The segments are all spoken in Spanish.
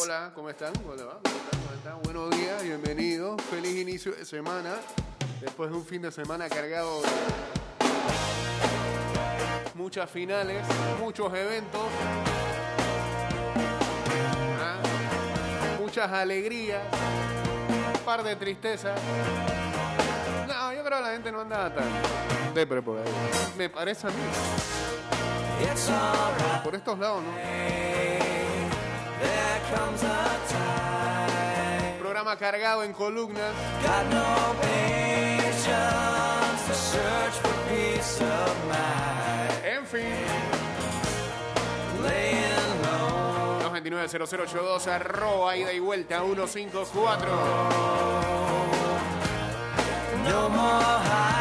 Hola, ¿cómo están? ¿Cómo le va? ¿Cómo están? ¿Cómo están? Buenos días, bienvenidos. Feliz inicio de semana. Después de un fin de semana cargado de muchas finales, muchos eventos, ¿ah? muchas alegrías, un par de tristezas. No, yo creo que la gente no anda tan depre por ahí. Me parece a mí. Por estos lados, ¿no? Programa cargado en columnas. En fin. 229-0082 arroba ida y vuelta 154. En breve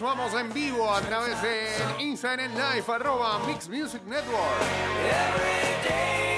vamos en vivo a través del Instagram Live arroba Mix Music Network.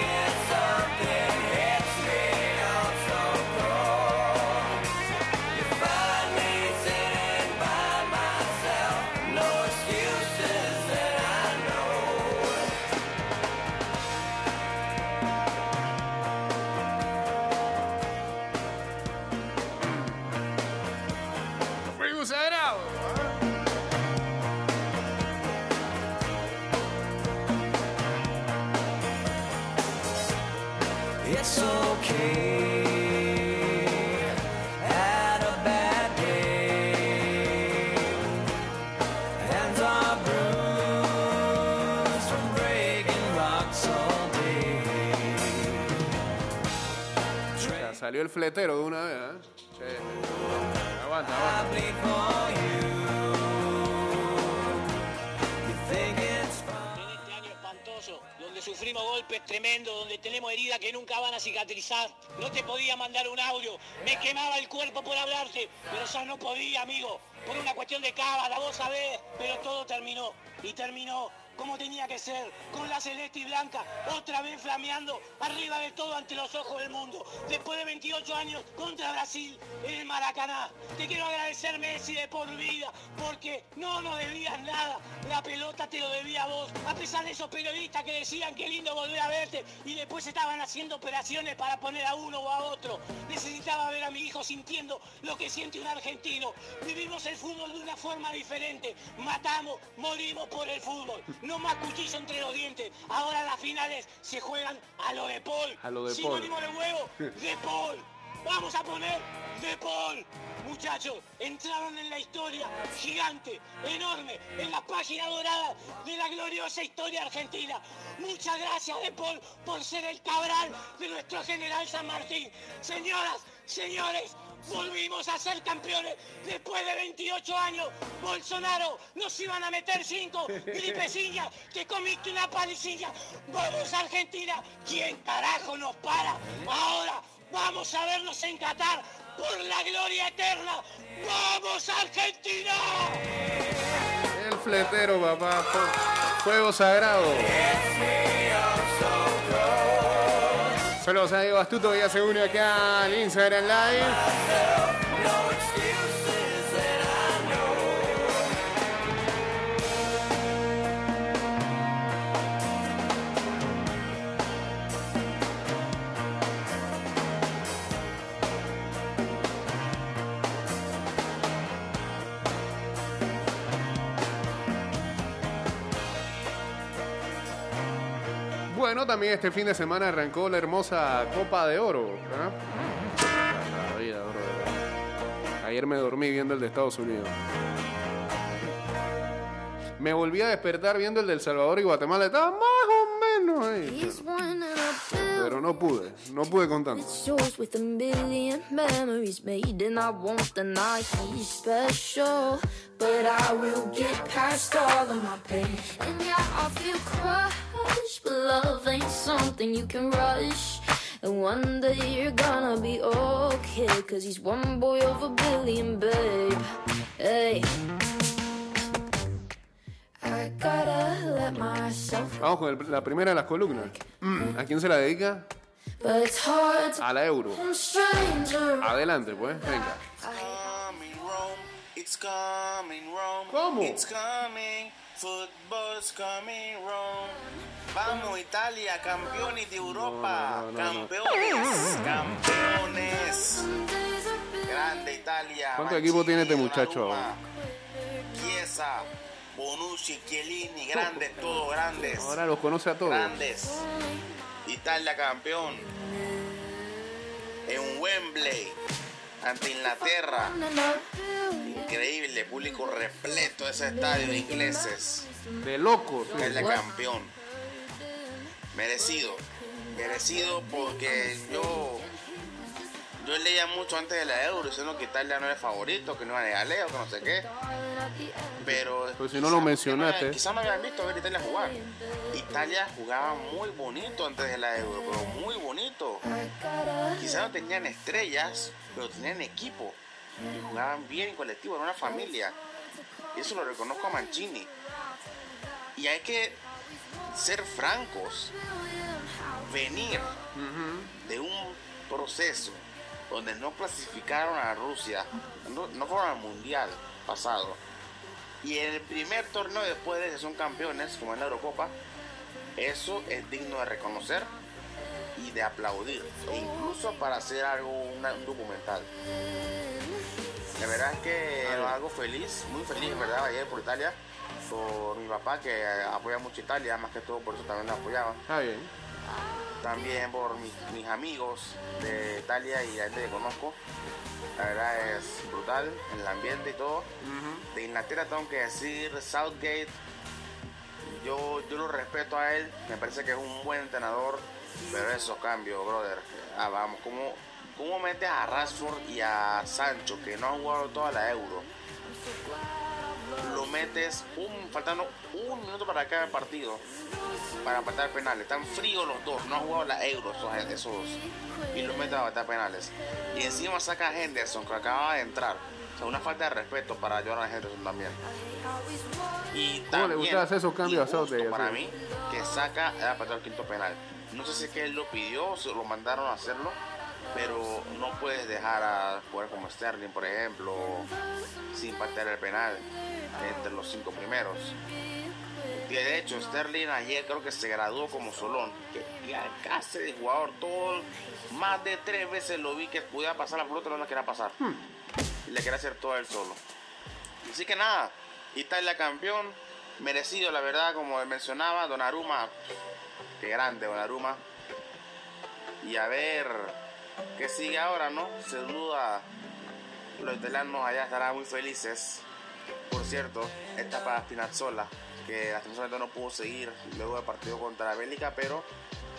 Salió el fletero de una vez, ¿eh? Che. Aguanta, aguanta. En este año espantoso, donde sufrimos golpes tremendos, donde tenemos heridas que nunca van a cicatrizar, no te podía mandar un audio, me quemaba el cuerpo por hablarte, pero ya no podía, amigo, por una cuestión de cábala, vos sabés, pero todo terminó, y terminó como tenía que ser, con la celeste y blanca, otra vez flameando, arriba de todo ante los ojos del mundo, después de 28 años contra Brasil en el Maracaná. Te quiero agradecer, Messi, de por vida, porque no nos debías nada, la pelota te lo debía a vos, a pesar de esos periodistas que decían que lindo volver a verte y después estaban haciendo operaciones para poner a uno o a otro. Necesitaba ver a mi hijo sintiendo lo que siente un argentino. Vivimos el fútbol de una forma diferente. Matamos, morimos por el fútbol. No más cuchillo entre los dientes. Ahora las finales se juegan a lo de Paul. A lo de Paul. Sinónimo de huevo, de Paul. Vamos a poner de Paul. Muchachos, entraron en la historia gigante, enorme, en la página dorada de la gloriosa historia argentina. Muchas gracias, De Paul, por ser el cabral de nuestro general San Martín. Señoras, señores, volvimos a ser campeones después de 28 años. Bolsonaro, nos iban a meter cinco gripecillas, te comiste una palicilla. Vamos Argentina, ¿quién carajo nos para? Ahora vamos a vernos en Qatar por la gloria eterna. ¡Vamos Argentina! El fletero, papá. Fuego sagrado. Saludos a Diego Astuto que ya se une acá al Instagram Live. También este fin de semana arrancó la hermosa Copa de Oro. ¿ah? Vida. Ayer me dormí viendo el de Estados Unidos. Me volví a despertar viendo el de El Salvador y Guatemala. Estaba más o menos ahí. Pero no pude, no pude con tanto. But I will get past all of my pain. And yeah, I feel crushed, but love ain't something you can rush. And one day you're gonna be okay, cause he's one boy of a billion, babe. Hey. I gotta let myself Vamos con el- la primera de las columnas. Mm, ¿A quién se la dedica? But it's hard to A la euro. Adelante, pues, venga. ¿Cómo? Vamos Italia, campeones de Europa. No, no, no, campeones, campeones. Grande Italia. ¿Cuánto equipo tiene este muchacho Donnarumma, Chiesa, Bonucci, Chiellini, grandes, todos grandes. Ahora los conoce a todos. Grandes. Italia campeón. En Wembley. Ante Inglaterra. Increíble, público repleto de ese estadio de ingleses. De locos. Italia campeón. Merecido. Merecido porque yo. Yo leía mucho antes de la Euro diciendo que Italia no era favorito, que no era de Galeo, que no sé qué. Pero. Pues si no lo mencionaste. Quizás no habían visto ver Italia jugar. Italia jugaba muy bonito antes de la Euro, pero muy bonito. Quizás no tenían estrellas, pero tenían equipo. Y jugaban bien en colectivo, era una familia. Y eso lo reconozco a Mancini. Y hay que ser francos. Venir de un proceso donde no clasificaron a Rusia, no, no fueron al mundial pasado. Y en el primer torneo después de que son campeones, como en la Eurocopa, eso es digno de reconocer y de aplaudir, e incluso para hacer algo, una- un documental. La verdad es que algo feliz, muy feliz, ¿verdad? Ayer por Italia, por mi papá que apoya mucho Italia, más que todo por eso también la apoyaba. Bien. También por mis, mis amigos de Italia y la gente que conozco. La verdad es brutal, el ambiente y todo. De Inglaterra tengo que decir Southgate. Yo, yo lo respeto a él, me parece que es un buen entrenador, pero esos cambios, brother. Ah, vamos, ¿cómo, ¿cómo metes a Rashford y a Sancho, que no han jugado toda la Euro? Lo metes un, faltando un minuto para cada partido para patar penales. Están fríos los dos, no han jugado la Euro esos, esos y los meten a patar penales. Y encima saca a Henderson que acaba de entrar. O sea, una falta de respeto para Jordan Henderson también. Y ¿Cómo le también, gusta hacer esos cambios a para mí que saca a patar el quinto penal. No sé si es que él lo pidió o se lo mandaron a hacerlo, pero no puedes dejar a jugar como Sterling, por ejemplo, sin patear el penal entre los cinco primeros. De hecho Sterling ayer creo que se graduó como Solón, que que casi de jugador, todo, más de tres veces lo vi que podía pasar la pelota, no la quería pasar. Y le quería hacer todo él solo. Así que nada, Italia campeón, merecido la verdad, como mencionaba, Donnarumma, que grande Donnarumma. Y a ver qué sigue ahora, ¿no? Se duda, los italianos allá estarán muy felices. Por cierto, esta para Spinazzola, que lastimosamente no pudo seguir luego del partido contra la Bélgica, pero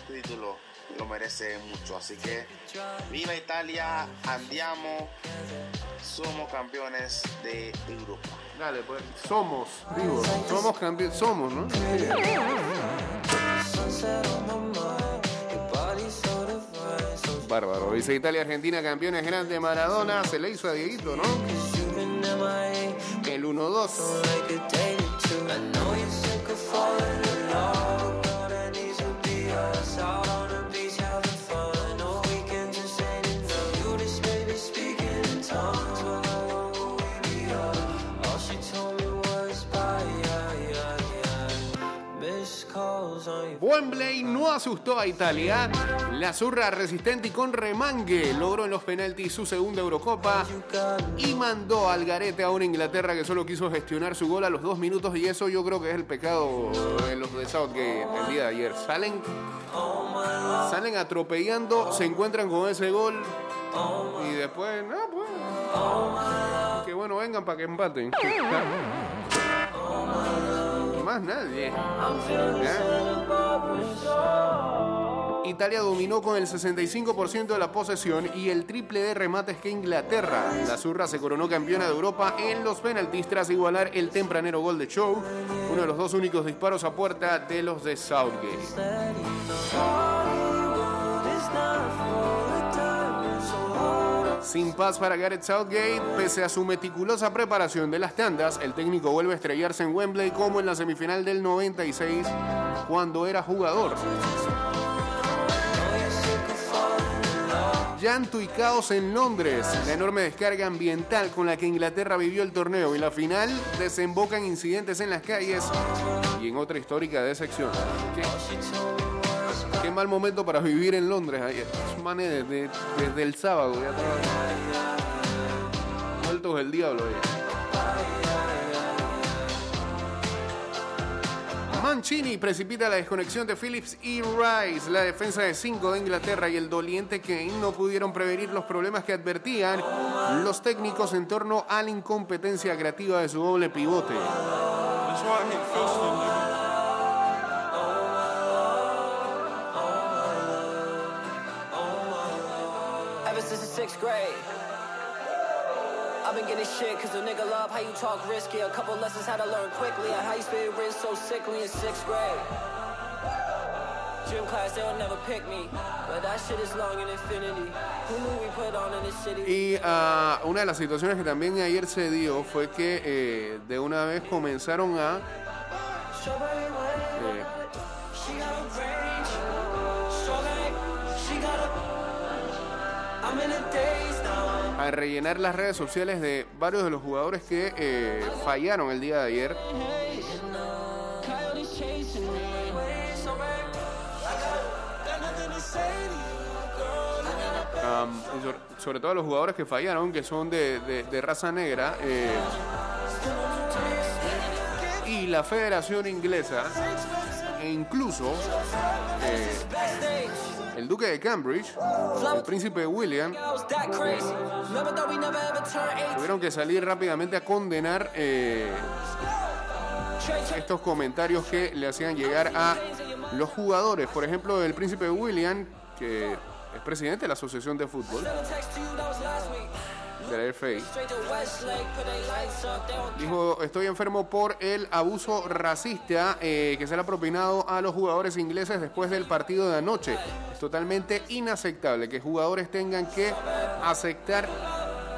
este título lo merece mucho. Así que viva Italia, andiamo, somos campeones de Europa. Dale, pues. Somos, digo. Somos campeones. Somos, ¿no? Bárbaro. Dice Italia, Argentina, campeones grandes. Maradona se le hizo a Dieguito, ¿no? El 1-2. Wembley no asustó a Italia. La zurra resistente y con remangue logró en los penaltis su segunda Eurocopa y mandó al garete a una Inglaterra que solo quiso gestionar su gol a los dos minutos y eso yo creo que es el pecado de los de Southgate el día de ayer. Salen, salen atropellando, se encuentran con ese gol y después, no, pues, que bueno, vengan para que empaten. Más nadie. ¿Ya? Italia dominó con el 65% de la posesión y el triple de remates que Inglaterra. La zurra se coronó campeona de Europa en los penaltis tras igualar el tempranero gol de Show, uno de los dos únicos disparos a puerta de los de Southgate. Sin paz para Gareth Southgate, pese a su meticulosa preparación de las tandas, el técnico vuelve a estrellarse en Wembley como en la semifinal del 96 cuando era jugador. Llanto y caos en Londres, la enorme descarga ambiental con la que Inglaterra vivió el torneo y la final desemboca en incidentes en las calles y en otra histórica decepción. Qué, qué mal momento para vivir en Londres ayer. Manes desde, desde el sábado ya estaban vueltos del diablo. ahí. Mancini precipita la desconexión de Phillips y Rice. La defensa de 5 de Inglaterra y el doliente Kane no pudieron prevenir los problemas que advertían los técnicos en torno a la incompetencia creativa de su doble pivote. Sixth grade. I've been getting shit cause a nigga love how you talk risky. A couple lessons how to learn quickly how you spit wrist so sickly in sixth grade. Gym class, they'll never pick me. But that shit is long in infinity. Who knew we put on in this city? Y ah, una de las situaciones que también ayer se dio fue que eh, de una vez comenzaron a rellenar las redes sociales de varios de los jugadores que eh, fallaron el día de ayer. Sobre, todo los jugadores que fallaron, que son de, raza negra. eh, y la Federación Inglesa, e incluso eh. El Duque de Cambridge, el Príncipe William, I was that crazy. Never thought we never ever turn 18. tuvieron que salir rápidamente a condenar eh, estos comentarios que le hacían llegar a los jugadores. Por ejemplo, el Príncipe William, que es presidente de la Asociación de Fútbol Dijo, estoy enfermo por el abuso racista eh, que se le ha propinado a los jugadores ingleses después del partido de anoche. Es totalmente inaceptable que jugadores tengan que aceptar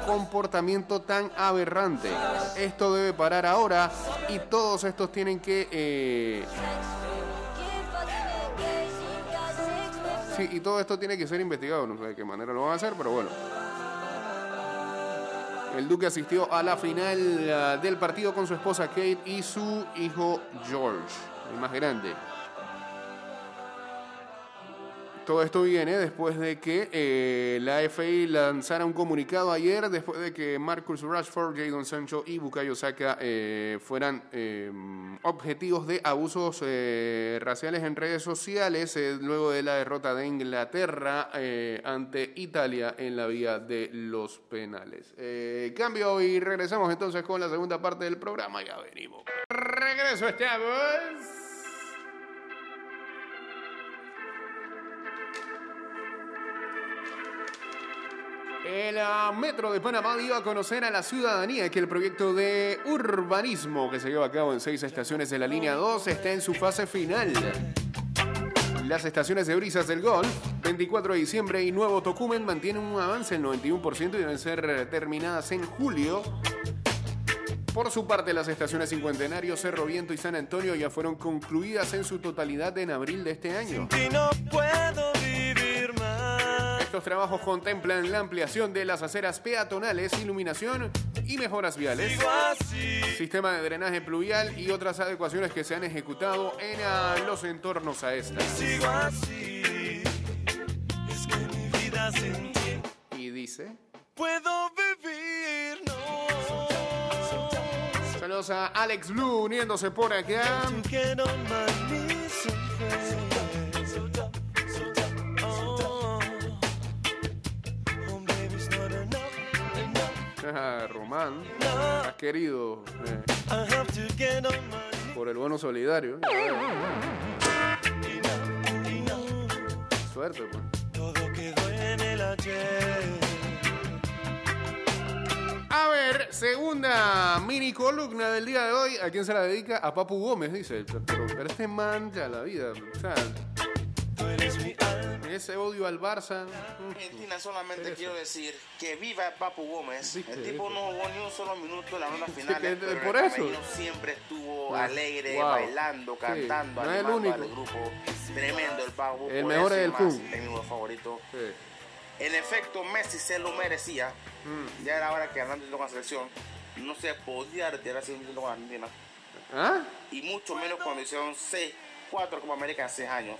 comportamiento tan aberrante. Esto debe parar ahora y todos estos tienen que... eh, sí, y todo esto tiene que ser investigado. No sé de qué manera lo van a hacer, pero bueno. El Duque asistió a la final ah, del partido con su esposa Kate y su hijo George, el más grande. Todo esto viene después de que eh, la FA lanzara un comunicado ayer, después de que Marcus Rashford, Jadon Sancho y Bukayo Saka eh, fueran eh, objetivos de abusos eh, raciales en redes sociales, luego de la derrota de Inglaterra ante Italia en la vía de los penales. Cambio y regresamos entonces con la segunda parte del programa. Ya venimos. Regreso estamos. El Metro de Panamá dio a conocer a la ciudadanía que el proyecto de urbanismo que se lleva a cabo en seis estaciones de la línea 2 está en su fase final. Las estaciones de Brisas del Golf, 24 de diciembre y Nuevo Tocumen mantienen un avance del 91% y deben ser terminadas en julio. Por su parte, las estaciones Cincuentenario, Cerro Viento y San Antonio ya fueron concluidas en su totalidad en abril de este año. Y no puedo. Estos trabajos contemplan la ampliación de las aceras peatonales, iluminación y mejoras viales, sistema de drenaje pluvial y otras adecuaciones que se han ejecutado en los entornos a estas. Y dice... puedo vivir, no. Saludos a Alex Blue uniéndose por acá. Román, has querido eh, por el bono solidario. Suerte, pues. Todo quedó en el ayer. A ver, segunda mini columna del día de hoy. ¿A quién se la dedica? A Papu Gómez, dice. Pero, pero este man ya la vida. O sea, ese odio al Barça. Argentina solamente quiero decir que viva Papu Gómez. Viste, el tipo viste. no jugó ni un solo minuto en la ronda final. de- pero por el eso. siempre estuvo Wow. alegre, Wow. bailando, Sí, cantando, no es el único. al grupo. Tremendo el Papu. El mejor es el Kun. técnico favorito. Sí. En efecto, Messi se lo merecía. Mm. Ya era hora que Hernández con la selección. No se podía retirar sin con Argentina. ¿Ah? Y mucho menos cuando hicieron 6, 4 Copa América en 6 años.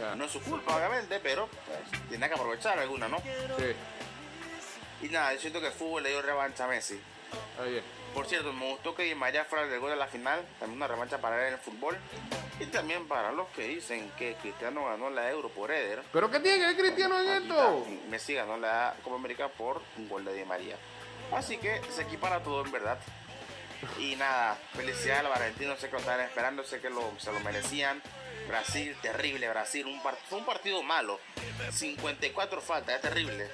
Ya. No es su culpa, obviamente, pero pues, tiene que aprovechar alguna, ¿no? Sí. Y nada, yo siento que el fútbol le dio revancha a Messi. Está bien. Por cierto, me gustó que Di María fuera del gol de la final, también una revancha para él en el fútbol. Y también para los que dicen que Cristiano ganó la Euro por Eder. ¿Pero qué tiene que ver Cristiano en esto? Messi ganó la Copa América por un gol de Di María. Así que se equipara todo en verdad. Y nada, felicidades a los argentinos, sé que lo estaban esperando, sé que lo- se lo merecían. Brasil, terrible Brasil, un part- fue un partido malo. 54 faltas, es terrible.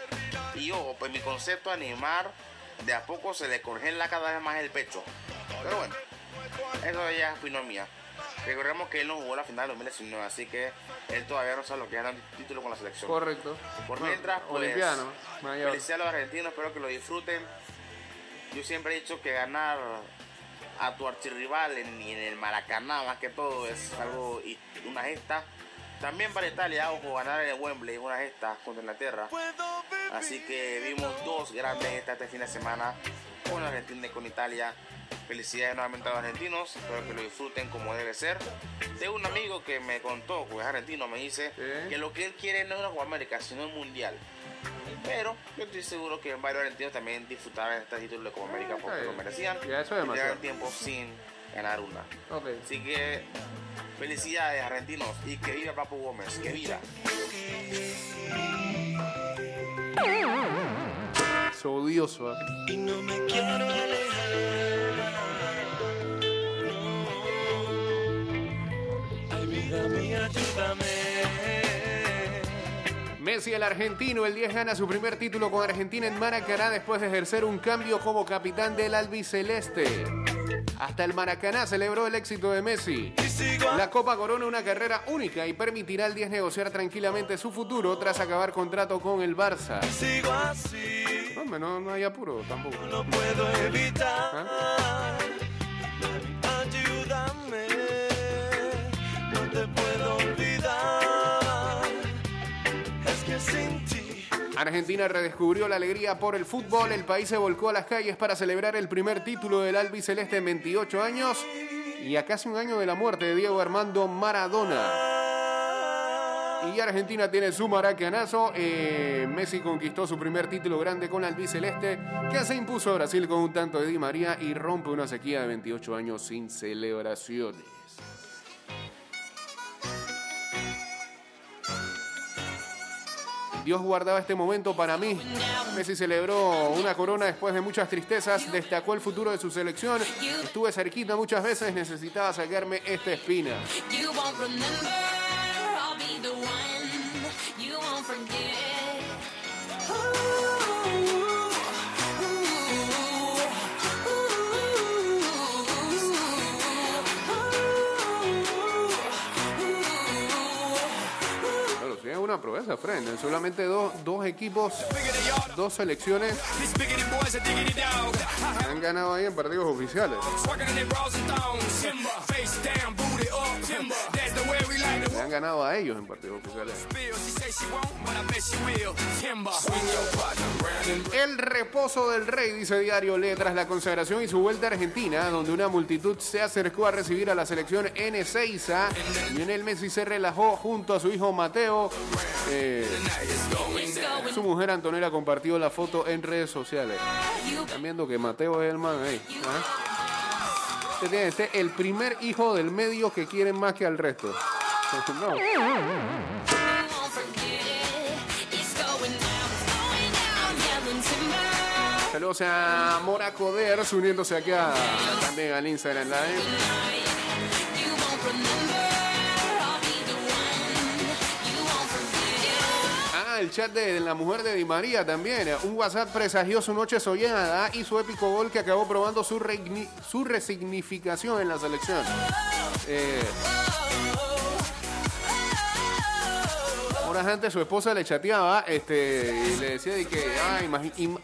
Y ojo, pues mi concepto a Neymar, de a poco se le congela cada vez más el pecho. Pero bueno, eso ya es opinión mía. Recordemos que él no jugó la final de 2019, así que él todavía no sabe lo que es un título con la selección. Correcto. Por mientras, pues, Olimpiano. Mayor. felicidades a los argentinos, espero que lo disfruten. Yo siempre he dicho que ganar a tu archirrival en, en el Maracaná, más que todo, es algo, y una gesta. También para Italia, ojo, ganar en Wembley es una gesta contra Inglaterra. Así que vimos dos grandes gestas este fin de semana con Argentina y con Italia. Felicidades nuevamente a los argentinos, espero que lo disfruten como debe ser. Tengo un amigo que me contó, que es argentino, me dice Sí. que lo que él quiere no es Copa América, sino un mundial. Pero yo estoy seguro que varios argentinos también disfrutaron este título de Copa América porque Sí. lo merecían. Ya, eso es y demasiado. tiempo sin ganar una. Ok. Así que felicidades argentinos y que viva Papu Gómez, que viva. Es odioso. ¿eh? y no me quiero alejar. No. Ay, vida mía, ayúdame. Messi, el argentino, el 10 gana su primer título con Argentina en Maracaná después de ejercer un cambio como capitán del albiceleste. Hasta el Maracaná celebró el éxito de Messi. La Copa corona una carrera única y permitirá al 10 negociar tranquilamente su futuro tras acabar contrato con el Barça. sigo así. No, hombre, no, no hay apuro tampoco. No puedo evitar. ¿Ah? Ayúdame. No te Argentina redescubrió la alegría por el fútbol. El país se volcó a las calles para celebrar el primer título del albiceleste en 28 años y a casi un año de la muerte de Diego Armando Maradona. Y Argentina tiene su maracanazo. Eh, Messi conquistó su primer título grande con albiceleste, que se impuso a Brasil con un tanto de Di María y rompe una sequía de 28 años sin celebraciones. Dios guardaba este momento para mí. Messi celebró una corona después de muchas tristezas, destacó el futuro de su selección. Estuve cerquita muchas veces, necesitaba sacarme esta espina. Sí, es una proeza, Fred. En solamente dos, dos equipos, dos selecciones han ganado ahí en partidos oficiales. Ganado a ellos en partidos oficiales. El reposo del rey, dice Diario Le, tras la consagración y su vuelta a Argentina, donde una multitud se acercó a recibir a la selección N. Seiza. Lionel Messi se relajó junto a su hijo Mateo. Eh, su mujer Antonella compartió la foto en redes sociales. Están viendo que Mateo es el man ahí. tiene este, el primer hijo del medio que quieren más que al resto. Saludos a Mora Coders uniéndose aquí a, también al Instagram Live. Ah, el chat de la mujer de Di María también. Un WhatsApp presagió su noche soñada y su épico gol que acabó probando su resignificación en la selección. Eh, horas antes su esposa le chateaba este, y le decía de que,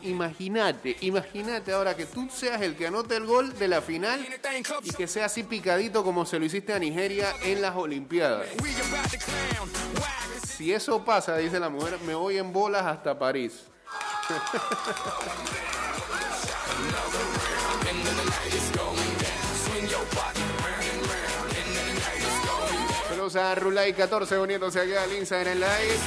imagínate, imagínate ahora que tú seas el que anote el gol de la final y que sea así picadito como se lo hiciste a Nigeria en las Olimpiadas. Si eso pasa, dice la mujer, me voy en bolas hasta París. A Rulay14 uniéndose aquí al Instagram Live.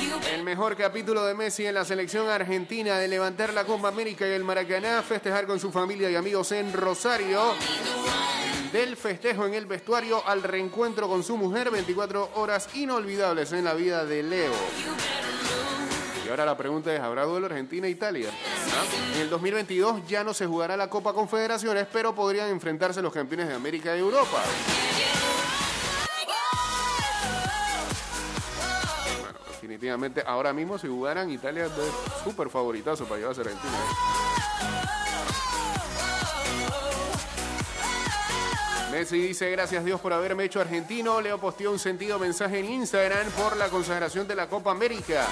You better El mejor capítulo de Messi en la selección argentina de levantar la Copa América y el Maracaná, festejar con su familia y amigos en Rosario. Del festejo en el vestuario al reencuentro con su mujer, 24 horas inolvidables en la vida de Leo. Ahora la pregunta es, ¿habrá duelo Argentina-Italia? ¿Ah? En el 2022 ya no se jugará la Copa Confederaciones, pero podrían enfrentarse los campeones de América y Europa. Definitivamente, ahora mismo si jugaran Italia es súper favoritazo para llevarse a Argentina. ¿eh? Messi dice, gracias Dios por haberme hecho argentino. Leo posteó un sentido mensaje en Instagram por la consagración de la Copa América.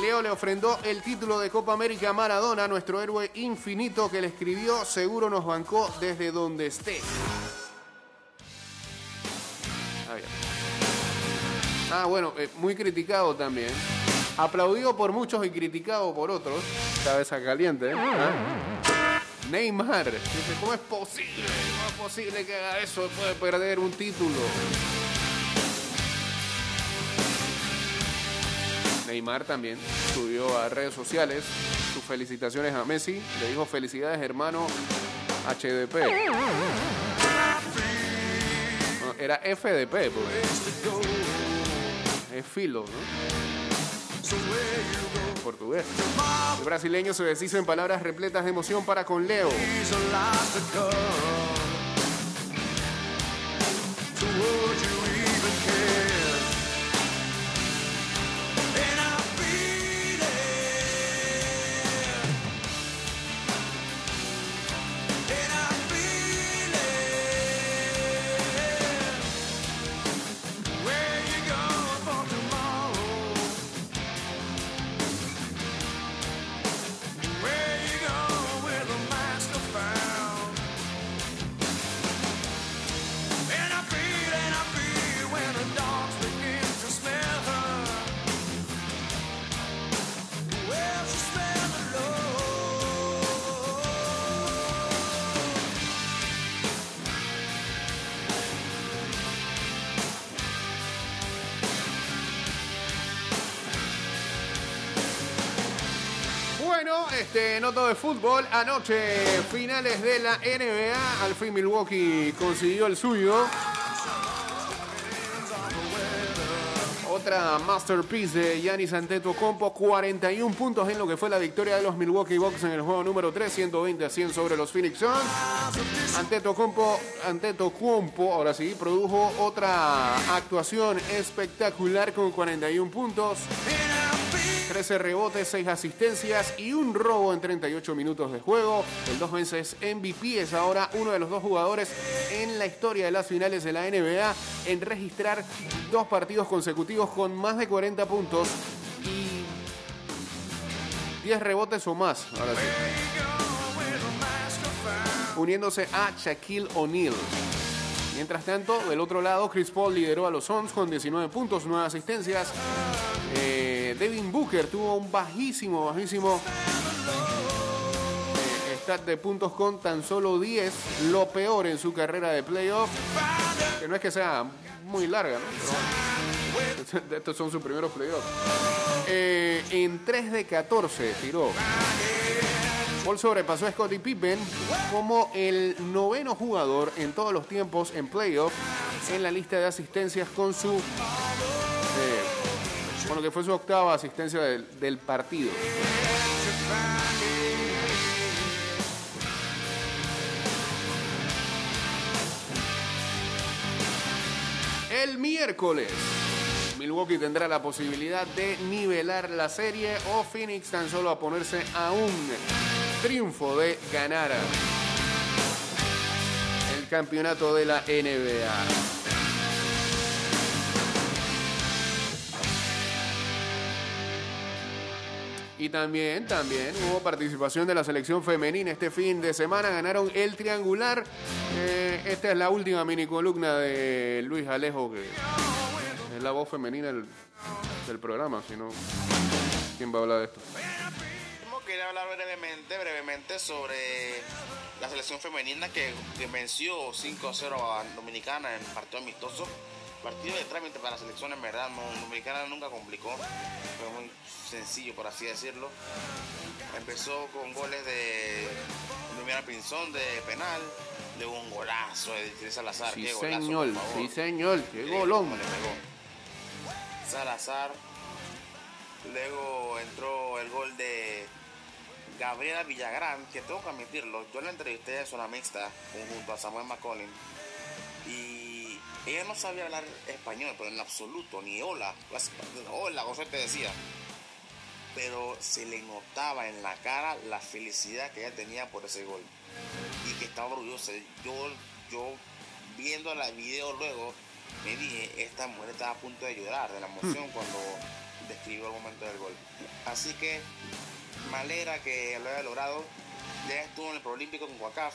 Leo le ofrendó el título de Copa América a Maradona, nuestro héroe infinito que le escribió, seguro nos bancó desde donde esté. Ah, bueno, eh, muy criticado también. Aplaudido por muchos y criticado por otros. Cabeza caliente, ¿eh? Ah. Neymar. Dice, ¿cómo es posible? ¿Cómo es posible que haga eso después de perder un título? Neymar también subió a redes sociales sus felicitaciones a Messi. Le dijo felicidades hermano HDP. Era FDP, pues. Es filo, ¿no? Portugués. El brasileño se deshizo en palabras repletas de emoción para con Leo. Este, no todo es fútbol. Anoche, finales de la NBA. Al fin Milwaukee consiguió el suyo. Otra masterpiece de Giannis Antetokounmpo, 41 puntos en lo que fue la victoria de los Milwaukee Bucks en el juego número 3, 120 a 100 sobre los Phoenix Suns. Antetokounmpo, Antetokounmpo, ahora sí, produjo otra actuación espectacular con 41 puntos. 13 rebotes, 6 asistencias y un robo en 38 minutos de juego. El dos veces MVP es ahora uno de los dos jugadores en la historia de las finales de la NBA en registrar dos partidos consecutivos con más de 40 puntos y 10 rebotes o más. Uniéndose a Shaquille O'Neal. Mientras tanto, del otro lado, Chris Paul lideró a los Suns con 19 puntos, 9 asistencias. Eh, Devin Booker tuvo un bajísimo, bajísimo eh, stat de puntos con tan solo 10, lo peor en su carrera de playoff. Que no es que sea muy larga, ¿no? Estos son sus primeros playoffs. Eh, en 3 de 14 tiró. Paul sobrepasó a Scottie Pippen como el noveno jugador en todos los tiempos en playoff en la lista de asistencias con su. Eh, bueno, que fue su octava asistencia del, del partido. El miércoles, Milwaukee tendrá la posibilidad de nivelar la serie o Phoenix tan solo a ponerse a un triunfo de ganar el campeonato de la NBA. Y también, también hubo participación de la selección femenina este fin de semana. Ganaron el triangular. Eh, esta es la última mini columna de Luis Alejo, que es la voz femenina del, programa. Si ¿quién va a hablar de esto? ¿Cómo que la hablar brevemente, brevemente sobre la selección femenina que, que venció 5-0 a Dominicana en partido amistoso. Partido de trámite para la selección, en verdad, no, Dominicana nunca complicó, fue muy sencillo, por así decirlo. Empezó con goles de Lumiana Pinzón de penal, luego un golazo de Salazar. Sí, qué golazo, señor, sí, señor, qué golón. cómo le pegó. Salazar. Luego entró el gol de Gabriela Villagrán, que tengo que admitirlo. Yo la entrevisté en zona mixta junto a Samuel McCollin. Ella no sabía hablar español, pero en absoluto, ni hola. Las- Hola, José te decía. Pero se le notaba en la cara la felicidad que ella tenía por ese gol. Y que estaba orgullosa. Yo, yo viendo la video luego, me dije, esta mujer estaba a punto de llorar de la emoción cuando describió el momento del gol. Así que me alegra que lo haya logrado. Ya estuvo en el Prolímpico con Guacaf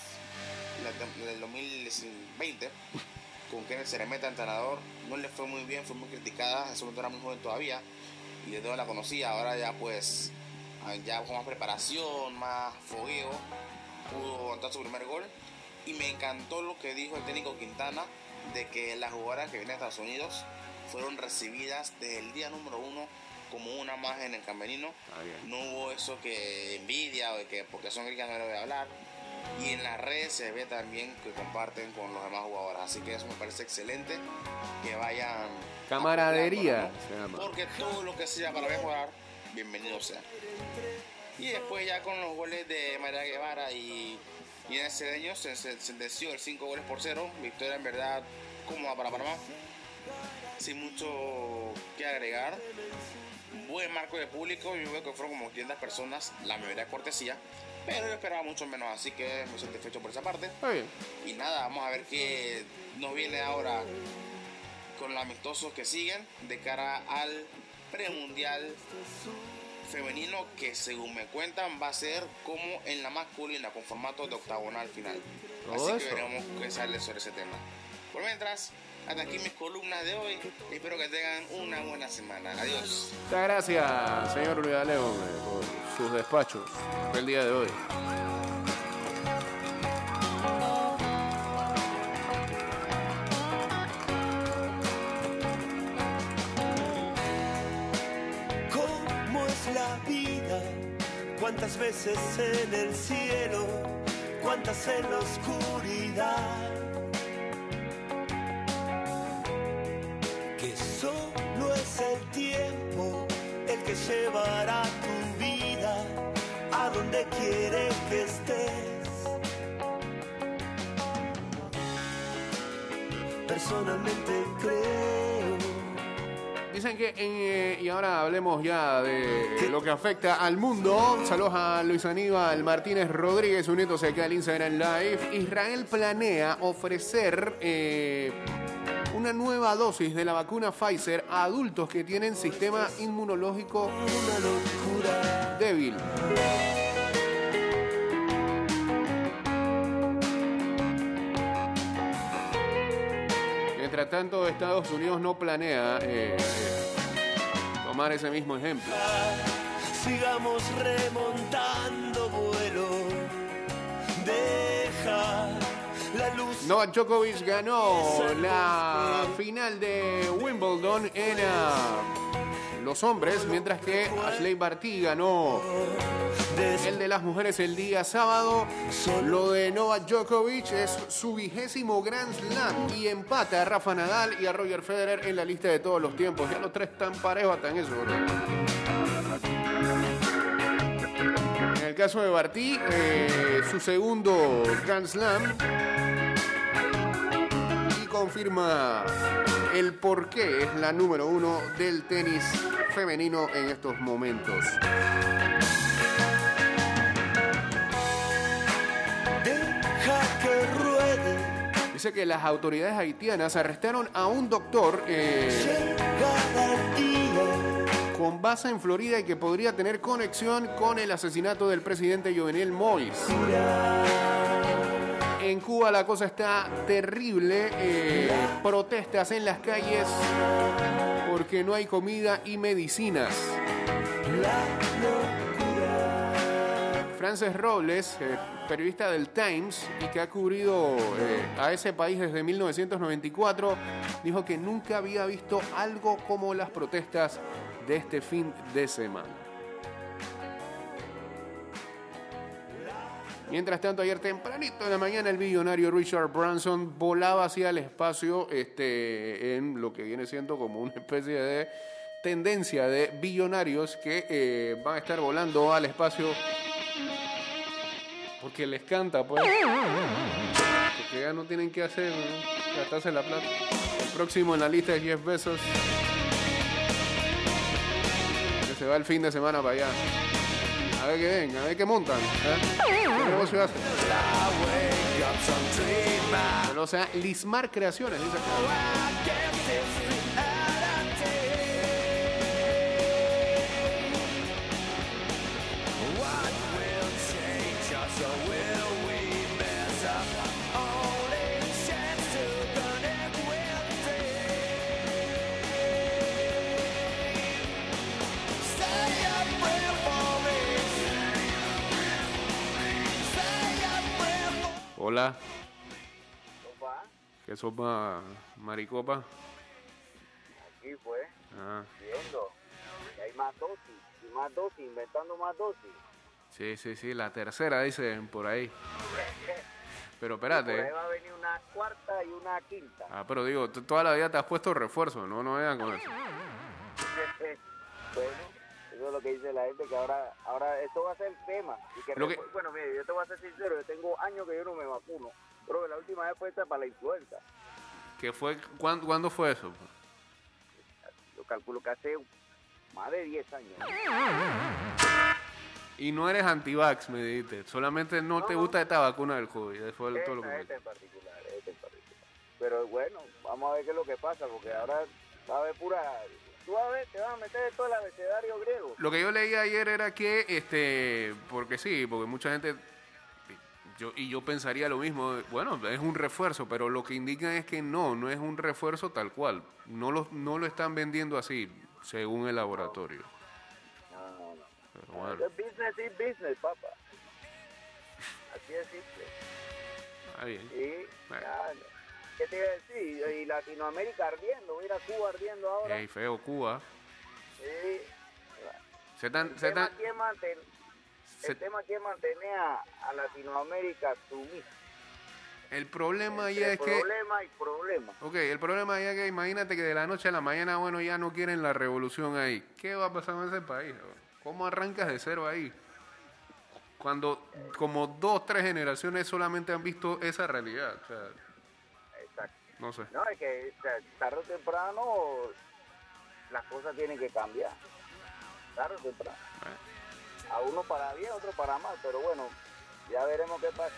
en el 2020 con Kenneth Ceremeta, entrenador. No le fue muy bien, fue muy criticada. En ese momento era muy joven todavía y desde la conocía. Ahora ya, pues, ah, ya con más preparación, más fogueo, pudo anotar su primer gol. Y me encantó lo que dijo el técnico Quintana de que las jugadoras que vienen de Estados Unidos fueron recibidas desde el día número uno como una más en el camerino. Bien. No hubo eso que envidia o de que porque son gringas no le voy a hablar. Y en las redes se ve también que comparten con los demás jugadores. Así que eso me parece excelente que vayan. Camaradería, apoyándonos, se llama. Porque todo lo que sea para mejorar, bienvenido sea. Y después ya con los goles de María Guevara y Inés Cedeño se se sentenció el 5 goles por 0. Victoria en verdad cómoda para Panamá. Sin mucho que agregar. Buen marco de público. Yo veo que fueron como 500 personas, la mayoría de cortesía. Pero yo esperaba mucho menos, así que me satisfecho por esa parte. Y nada, vamos a ver qué nos viene ahora con los amistosos que siguen de cara al premundial femenino que según me cuentan va a ser como en la masculina con formato de octagonal final. Así que veremos qué sale sobre ese tema. Por mientras, hasta aquí mis columnas de hoy. Espero que tengan una buena semana. Adiós. Muchas gracias, señor Luis León, por sus despachos el día de hoy. ¿Cómo es la vida? ¿Cuántas veces en el cielo? ¿Cuántas en la oscuridad? Llevará tu vida a donde quiere que estés. Personalmente creo. Dicen que, en, eh, y ahora hablemos ya de lo que afecta al mundo. Saludos a Luis Aníbal Martínez Rodríguez uniéndose acá al Instagram Live. Israel planea ofrecer eh, una nueva dosis de la vacuna Pfizer a adultos que tienen sistema inmunológico débil. Mientras tanto, Estados Unidos no planea eh, eh, tomar ese mismo ejemplo. sigamos remontando vuelo. Deja. Novak Djokovic ganó la final de Wimbledon en ah, los hombres, mientras que Ashley Barty ganó el de las mujeres el día sábado. Lo de Novak Djokovic es su vigésimo Grand Slam y empata a Rafa Nadal y a Roger Federer en la lista de todos los tiempos. Ya los tres están parejos en eso. En el caso de Barty, eh, su segundo Grand Slam confirma el por qué es la número uno del tenis femenino en estos momentos. Deja que ruede. Dice que las autoridades haitianas arrestaron a un doctor eh, con base en Florida y que podría tener conexión con el asesinato del presidente Jovenel Moïse. En Cuba la cosa está terrible, eh, protestas en las calles porque no hay comida y medicinas. Frances Robles, eh, periodista del Times y que ha cubrido eh, a ese país desde 1994, dijo que nunca había visto algo como las protestas de este fin de semana. Mientras tanto, ayer tempranito en la mañana, el billonario Richard Branson volaba hacia el espacio este, en lo que viene siendo como una especie de tendencia de billonarios que eh, van a estar volando al espacio porque les canta, pues. Porque ya no tienen que hacer, ¿no? gastarse la plata. El próximo en la lista es Jeff Bezos. Que se va el fin de semana para allá. A ver qué ven, a ver qué montan. ¿eh? ¿Qué negocio o sea, Lismar Creaciones, dice. Hola. ¿Qué sopa maricopa? Aquí fue, Ah, viendo. Y hay más dosis, y más dosis, inventando más dosis. sí, sí, sí, la tercera dicen por ahí. Pero Por ahí espérate. va a venir una cuarta y una quinta. Ah, pero digo, toda la vida te has puesto refuerzo, no, no vean con eso. bueno, eso es lo que dice la gente, que ahora, ahora esto va a ser el tema. Y que que- Bueno, mire, yo te voy a ser sincero, yo tengo años que yo no me vacuno. Pero que la última vez fue esta para la influenza. ¿Qué fue, cuán- ¿Cuándo fue eso? Yo calculo que hace más de 10 años. Y no eres antivax, me dijiste. Solamente no, te No, no. gusta esta vacuna del COVID. Eso fue todo lo que esta en particular, esta en particular. Pero bueno, vamos a ver qué es lo que pasa, porque ahora va a haber pura... Tú vas a ver, te vas a meter todo el abecedario griego. Lo que yo leí ayer era que, este, porque sí, porque mucha gente, yo, y yo pensaría lo mismo, bueno, es un refuerzo, pero lo que indican es que no, no es un refuerzo tal cual. No lo, no lo están vendiendo así, según el laboratorio. No, no, no. Pero bueno, Es business is business, papá. Así es simple. está bien. Bueno. ¿Qué te iba a decir? Y Latinoamérica ardiendo, mira Cuba ardiendo ahora. Ey, feo, Cuba. Sí. Se tan, El se tema tan, aquí es manten- se- el tema aquí es mantener a, a Latinoamérica sumisa. el problema ahí es que... problema y problema. Ok, el problema ahí es que imagínate que de la noche a la mañana, bueno, ya no quieren la revolución ahí. ¿Qué va a pasar en ese país? ¿Cómo arrancas de cero ahí? Cuando como dos, tres generaciones solamente han visto esa realidad. O sea. No sé. No, es que tarde o temprano las cosas tienen que cambiar. Tarde o temprano. A uno para bien, a otro para mal, pero bueno, ya veremos qué pasa.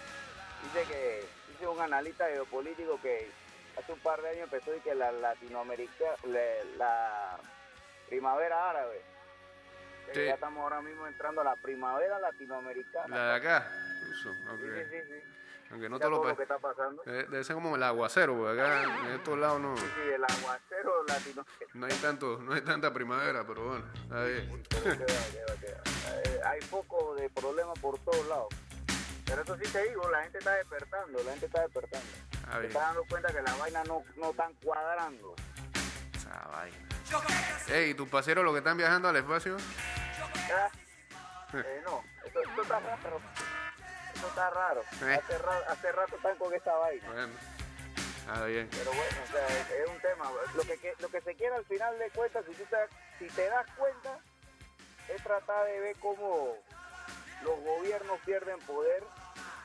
Dice que, dice un analista geopolítico que hace un par de años empezó y que la Latinoamérica, la primavera árabe. Sí. Ya estamos ahora mismo entrando a la primavera latinoamericana. La de acá. Eso, Sí, aunque, sí, sí, sí. Aunque no Mira todo lo que está pasando. pa- eh, Debe ser como el aguacero, porque acá en estos lados no, Sí, sí, el aguacero latino. no hay tanto, no hay tanta primavera, pero bueno, está bien. Queda, queda, queda. Eh, hay poco de problemas por todos lados. Pero eso sí te digo, la gente está despertando, la gente está despertando. Está Se está dando cuenta que las vainas no, no están cuadrando. Esa vaina. Ey, ¿tus paseros los que están viajando al espacio? ¿Ya? Eh, no, eso, eso está raro. Eso está raro. Eh. Hace, ra- hace rato están con esta vaina. Bueno, bien. Pero bueno, o sea, es, es un tema. Lo que, que- lo que se quiere al final de cuentas, si, tú te, si te das cuenta, es tratar de ver cómo los gobiernos pierden poder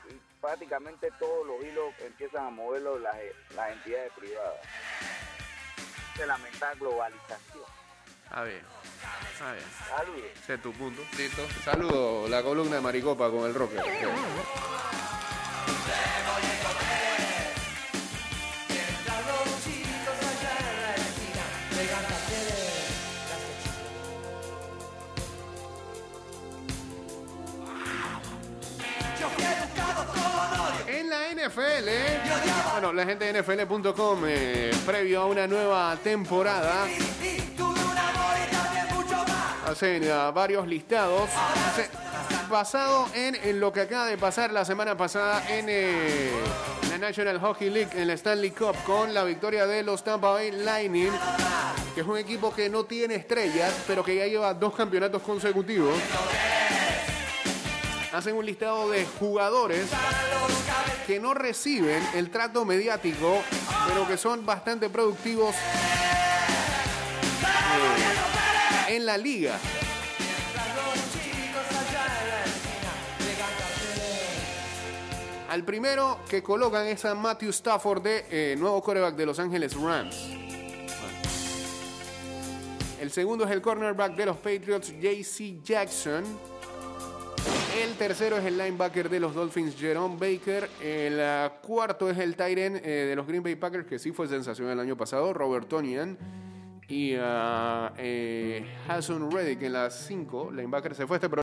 y prácticamente todos los hilos empiezan a moverlos las, las entidades privadas. Se lamenta globalización. Está bien. Está bien. Saludos. Ese es tu punto. Listo. Saludo la columna de Maricopa con el rocker. En la NFL, bueno, la gente de NFL.com, eh, previo a una nueva temporada, hacen varios listados. Basado en, en lo que acaba de pasar la semana pasada en eh, la National Hockey League, en la Stanley Cup, con la victoria de los Tampa Bay Lightning, que es un equipo que no tiene estrellas, pero que ya lleva dos campeonatos consecutivos. Hacen un listado de jugadores que no reciben el trato mediático, pero que son bastante productivos en la liga. Al primero que colocan es a Matthew Stafford, de eh, nuevo coreback de Los Ángeles Rams. El segundo es el cornerback de los Patriots, JC Jackson. El tercero es el linebacker de los Dolphins, Jerome Baker. El ah, cuarto es el tight end eh, de los Green Bay Packers, que sí fue sensación el año pasado, Robert Tonian. Y ah, eh, Hassan Reddick en las 5, linebacker se fue este programa.